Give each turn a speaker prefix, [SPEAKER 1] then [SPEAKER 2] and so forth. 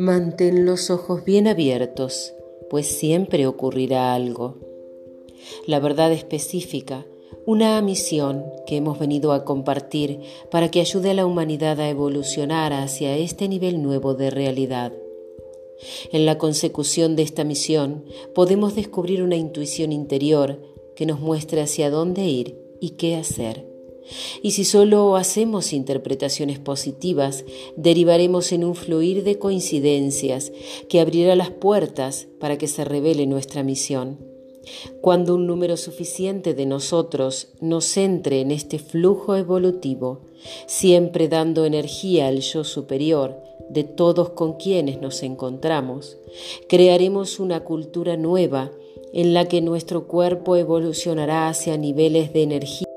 [SPEAKER 1] Mantén los ojos bien abiertos, pues siempre ocurrirá algo. La verdad específica, una misión que hemos venido a compartir para que ayude a la humanidad a evolucionar hacia este nivel nuevo de realidad. En la consecución de esta misión podemos descubrir una intuición interior que nos muestre hacia dónde ir y qué hacer. Y si solo hacemos interpretaciones positivas, derivaremos en un fluir de coincidencias que abrirá las puertas para que se revele nuestra misión. Cuando un número suficiente de nosotros nos entre en este flujo evolutivo, siempre dando energía al yo superior de todos con quienes nos encontramos, crearemos una cultura nueva en la que nuestro cuerpo evolucionará hacia niveles de energía